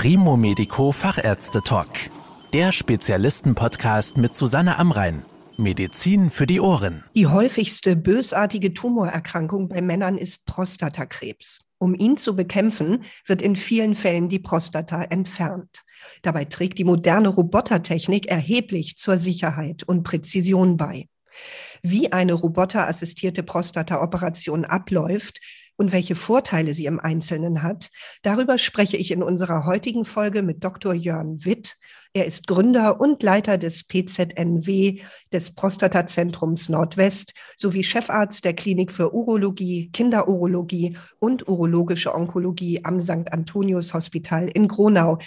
Primo Medico Fachärzte Talk. Der Spezialisten-Podcast mit Susanne Amrein. Medizin für die Ohren. Die häufigste bösartige Tumorerkrankung bei Männern ist Prostatakrebs. Um ihn zu bekämpfen, wird in vielen Fällen die Prostata entfernt. Dabei trägt die moderne Robotertechnik erheblich zur Sicherheit und Präzision bei. Wie eine roboterassistierte Prostataoperation abläuft, und welche Vorteile sie im Einzelnen hat, darüber spreche ich in unserer heutigen Folge mit Dr. Jörn Witt. Er ist Gründer und Leiter des PZNW, des Prostatazentrums Nordwest, sowie Chefarzt der Klinik für Urologie, Kinderurologie und urologische Onkologie am St. Antonius Hospital in Gronau.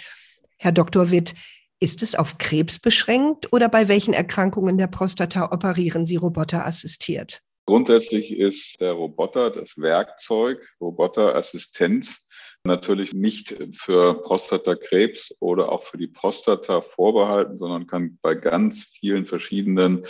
Herr Dr. Witt, ist es auf Krebs beschränkt oder bei welchen Erkrankungen der Prostata operieren Sie roboterassistiert? Grundsätzlich ist der Roboter, das Werkzeug, Roboterassistenz natürlich nicht für Prostatakrebs oder auch für die Prostata vorbehalten, sondern kann bei ganz vielen verschiedenen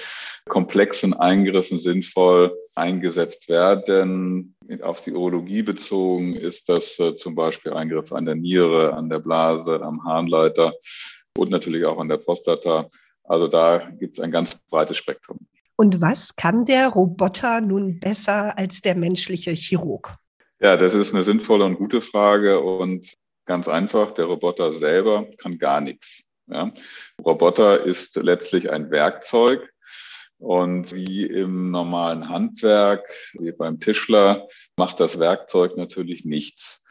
komplexen Eingriffen sinnvoll eingesetzt werden. Auf die Urologie bezogen ist das äh, zum Beispiel Eingriffe an der Niere, an der Blase, am Harnleiter und natürlich auch an der Prostata. Also da gibt es ein ganz breites Spektrum. Und was kann der Roboter nun besser als der menschliche Chirurg? Ja, das ist eine sinnvolle und gute Frage und ganz einfach, der Roboter selber kann gar nichts. Ja. Roboter ist letztlich ein Werkzeug, und wie im normalen Handwerk, wie beim Tischler, macht das Werkzeug natürlich nichts,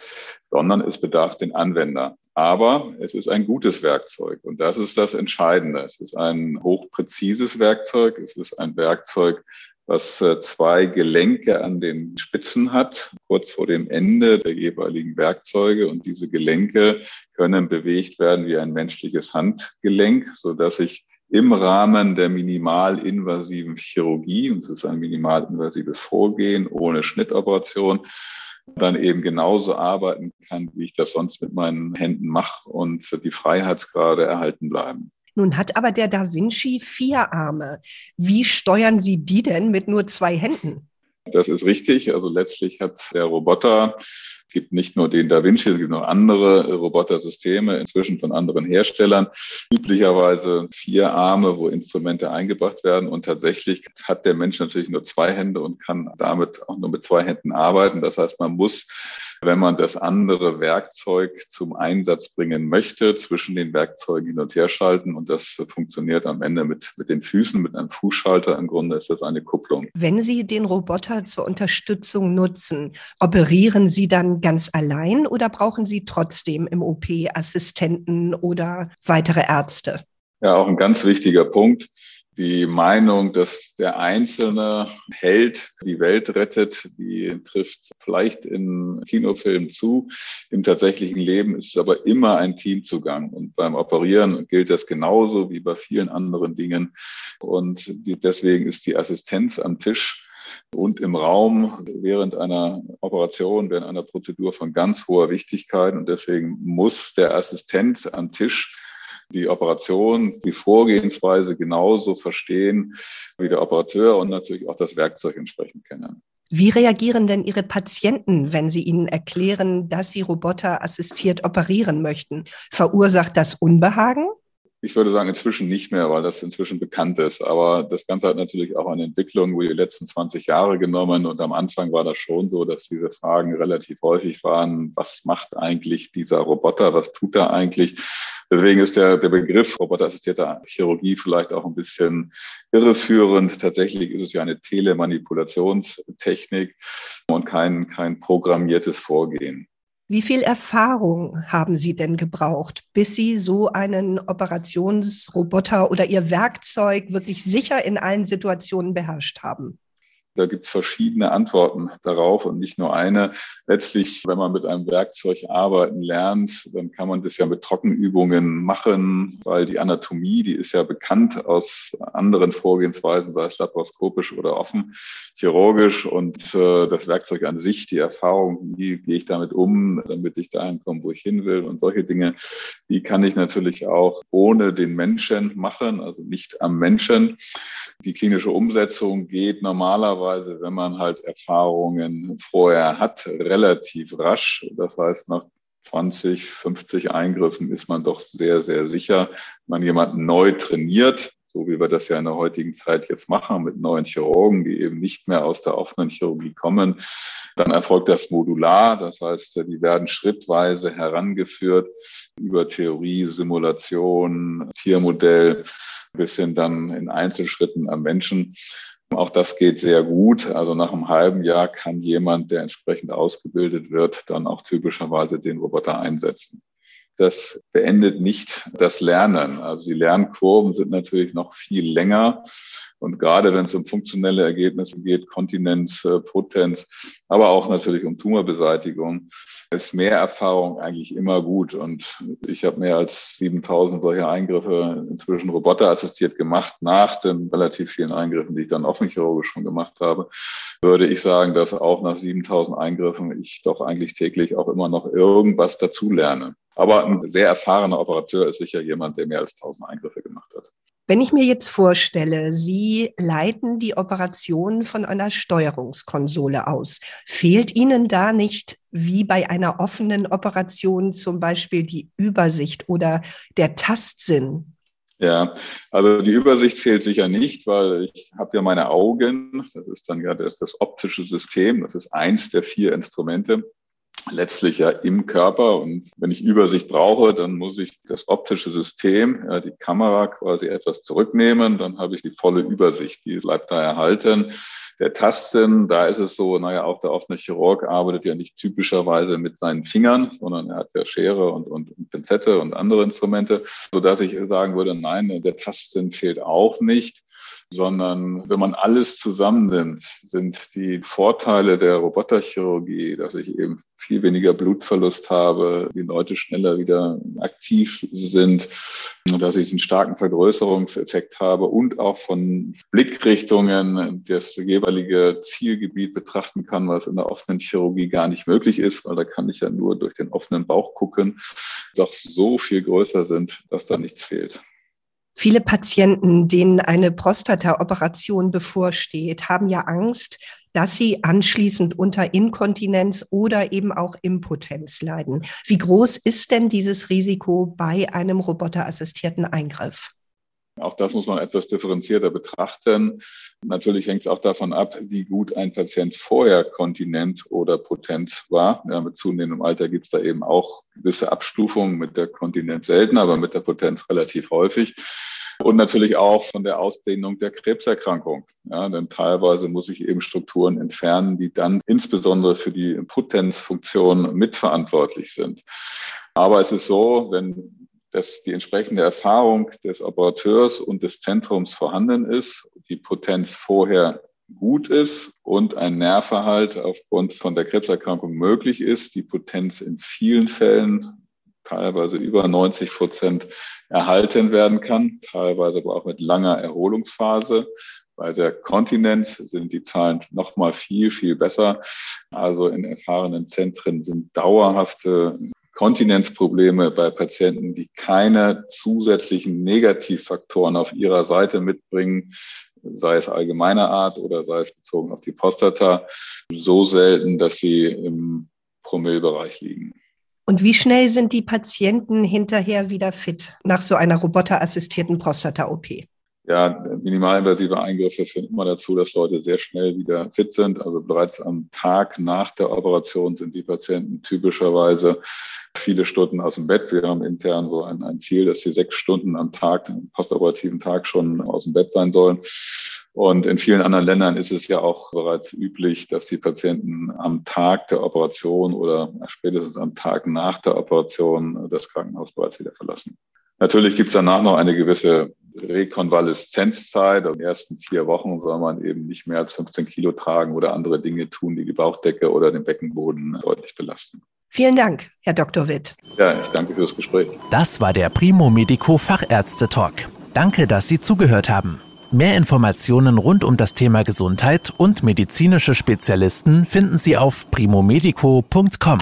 sondern es bedarf den Anwender. Aber es ist ein gutes Werkzeug und das ist das Entscheidende. Es ist ein hochpräzises Werkzeug. Es ist ein Werkzeug, was äh, zwei Gelenke an den Spitzen hat, kurz vor dem Ende der jeweiligen Werkzeuge. Und diese Gelenke können bewegt werden wie ein menschliches Handgelenk, so dass ich im Rahmen der minimalinvasiven Chirurgie, und es ist ein minimalinvasives Vorgehen ohne Schnittoperation, dann eben genauso arbeiten kann, wie ich das sonst mit meinen Händen mache und die Freiheitsgrade erhalten bleiben. Nun hat aber der Da Vinci vier Arme. Wie steuern Sie die denn mit nur zwei Händen? Das ist richtig. Also letztlich hat der Roboter gibt nicht nur den Da Vinci, es gibt noch andere Robotersysteme, inzwischen von anderen Herstellern. Üblicherweise vier Arme, wo Instrumente eingebracht werden. Und tatsächlich hat der Mensch natürlich nur zwei Hände und kann damit auch nur mit zwei Händen arbeiten. Das heißt, man muss wenn man das andere Werkzeug zum Einsatz bringen möchte, zwischen den Werkzeugen hin und her schalten. Und das funktioniert am Ende mit, mit den Füßen, mit einem Fußschalter. Im Grunde ist das eine Kupplung. Wenn Sie den Roboter zur Unterstützung nutzen, operieren Sie dann ganz allein oder brauchen Sie trotzdem im OP Assistenten oder weitere Ärzte? Ja, auch ein ganz wichtiger Punkt die Meinung, dass der einzelne Held die Welt rettet, die trifft vielleicht in Kinofilmen zu. Im tatsächlichen Leben ist es aber immer ein Teamzugang. Und beim Operieren gilt das genauso wie bei vielen anderen Dingen. Und deswegen ist die Assistenz am Tisch und im Raum während einer Operation, während einer Prozedur von ganz hoher Wichtigkeit. Und deswegen muss der Assistent am Tisch die Operation, die Vorgehensweise genauso verstehen wie der Operateur und natürlich auch das Werkzeug entsprechend kennen. Wie reagieren denn Ihre Patienten, wenn Sie ihnen erklären, dass Sie Roboter assistiert operieren möchten? Verursacht das Unbehagen? Ich würde sagen, inzwischen nicht mehr, weil das inzwischen bekannt ist. Aber das Ganze hat natürlich auch eine Entwicklung über die letzten 20 Jahre genommen. Und am Anfang war das schon so, dass diese Fragen relativ häufig waren. Was macht eigentlich dieser Roboter? Was tut er eigentlich? Deswegen ist der, der Begriff roboterassistierte Chirurgie vielleicht auch ein bisschen irreführend. Tatsächlich ist es ja eine Telemanipulationstechnik und kein, kein programmiertes Vorgehen. Wie viel Erfahrung haben Sie denn gebraucht, bis Sie so einen Operationsroboter oder Ihr Werkzeug wirklich sicher in allen Situationen beherrscht haben? Da gibt es verschiedene Antworten darauf und nicht nur eine. Letztlich, wenn man mit einem Werkzeug arbeiten lernt, dann kann man das ja mit Trockenübungen machen, weil die Anatomie, die ist ja bekannt aus anderen Vorgehensweisen, sei es laparoskopisch oder offen, chirurgisch und äh, das Werkzeug an sich, die Erfahrung, wie gehe ich damit um, damit ich dahin komme, wo ich hin will und solche Dinge, die kann ich natürlich auch ohne den Menschen machen, also nicht am Menschen. Die klinische Umsetzung geht normalerweise, wenn man halt Erfahrungen vorher hat, relativ rasch. Das heißt, nach 20, 50 Eingriffen ist man doch sehr, sehr sicher. Wenn man jemanden neu trainiert, so wie wir das ja in der heutigen Zeit jetzt machen, mit neuen Chirurgen, die eben nicht mehr aus der offenen Chirurgie kommen, dann erfolgt das modular. Das heißt, die werden schrittweise herangeführt über Theorie, Simulation, Tiermodell bis hin dann in Einzelschritten am Menschen. Auch das geht sehr gut. Also nach einem halben Jahr kann jemand, der entsprechend ausgebildet wird, dann auch typischerweise den Roboter einsetzen. Das beendet nicht das Lernen. Also die Lernkurven sind natürlich noch viel länger. Und gerade wenn es um funktionelle Ergebnisse geht, Kontinenz, äh, Potenz, aber auch natürlich um Tumorbeseitigung, ist mehr Erfahrung eigentlich immer gut. Und ich habe mehr als 7000 solche Eingriffe inzwischen roboterassistiert gemacht, nach den relativ vielen Eingriffen, die ich dann offenchirurgisch schon gemacht habe, würde ich sagen, dass auch nach 7000 Eingriffen ich doch eigentlich täglich auch immer noch irgendwas dazu lerne. Aber ein sehr erfahrener Operateur ist sicher jemand, der mehr als 1000 Eingriffe gemacht hat. Wenn ich mir jetzt vorstelle, Sie leiten die Operation von einer Steuerungskonsole aus, fehlt Ihnen da nicht wie bei einer offenen Operation zum Beispiel die Übersicht oder der Tastsinn? Ja, also die Übersicht fehlt sicher nicht, weil ich habe ja meine Augen, das ist dann ja das, das optische System, das ist eins der vier Instrumente letztlich ja im Körper. Und wenn ich Übersicht brauche, dann muss ich das optische System, ja, die Kamera quasi etwas zurücknehmen. Dann habe ich die volle Übersicht. Die bleibt da erhalten. Der Tasten, da ist es so, naja, auch der offene Chirurg arbeitet ja nicht typischerweise mit seinen Fingern, sondern er hat ja Schere und, und, und Pinzette und andere Instrumente, so dass ich sagen würde, nein, der Tasten fehlt auch nicht sondern wenn man alles zusammennimmt, sind die Vorteile der Roboterchirurgie, dass ich eben viel weniger Blutverlust habe, die Leute schneller wieder aktiv sind, dass ich einen starken Vergrößerungseffekt habe und auch von Blickrichtungen das jeweilige Zielgebiet betrachten kann, was in der offenen Chirurgie gar nicht möglich ist, weil da kann ich ja nur durch den offenen Bauch gucken, doch so viel größer sind, dass da nichts fehlt. Viele Patienten, denen eine Prostata-Operation bevorsteht, haben ja Angst, dass sie anschließend unter Inkontinenz oder eben auch Impotenz leiden. Wie groß ist denn dieses Risiko bei einem roboterassistierten Eingriff? Auch das muss man etwas differenzierter betrachten. Natürlich hängt es auch davon ab, wie gut ein Patient vorher kontinent oder potent war. Ja, mit zunehmendem Alter gibt es da eben auch gewisse Abstufungen mit der Kontinenz selten, aber mit der Potenz relativ häufig. Und natürlich auch von der Ausdehnung der Krebserkrankung. Ja, denn teilweise muss ich eben Strukturen entfernen, die dann insbesondere für die Potenzfunktion mitverantwortlich sind. Aber es ist so, wenn dass die entsprechende Erfahrung des Operateurs und des Zentrums vorhanden ist, die Potenz vorher gut ist und ein Nährverhalt aufgrund von der Krebserkrankung möglich ist, die Potenz in vielen Fällen teilweise über 90 Prozent erhalten werden kann, teilweise aber auch mit langer Erholungsphase. Bei der Kontinenz sind die Zahlen noch mal viel, viel besser. Also in erfahrenen Zentren sind dauerhafte Kontinenzprobleme bei Patienten, die keine zusätzlichen Negativfaktoren auf ihrer Seite mitbringen, sei es allgemeiner Art oder sei es bezogen auf die Prostata, so selten, dass sie im Promillbereich liegen. Und wie schnell sind die Patienten hinterher wieder fit nach so einer roboterassistierten Prostata-OP? Ja, minimalinvasive Eingriffe führen immer dazu, dass Leute sehr schnell wieder fit sind. Also bereits am Tag nach der Operation sind die Patienten typischerweise viele Stunden aus dem Bett. Wir haben intern so ein, ein Ziel, dass sie sechs Stunden am Tag, am postoperativen Tag schon aus dem Bett sein sollen. Und in vielen anderen Ländern ist es ja auch bereits üblich, dass die Patienten am Tag der Operation oder spätestens am Tag nach der Operation das Krankenhaus bereits wieder verlassen. Natürlich gibt es danach noch eine gewisse Rekonvaleszenzzeit. In den ersten vier Wochen soll man eben nicht mehr als 15 Kilo tragen oder andere Dinge tun, die die Bauchdecke oder den Beckenboden deutlich belasten. Vielen Dank, Herr Dr. Witt. Ja, ich danke für das Gespräch. Das war der Primo Medico Fachärzte Talk. Danke, dass Sie zugehört haben. Mehr Informationen rund um das Thema Gesundheit und medizinische Spezialisten finden Sie auf primomedico.com.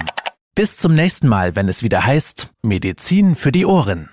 Bis zum nächsten Mal, wenn es wieder heißt Medizin für die Ohren.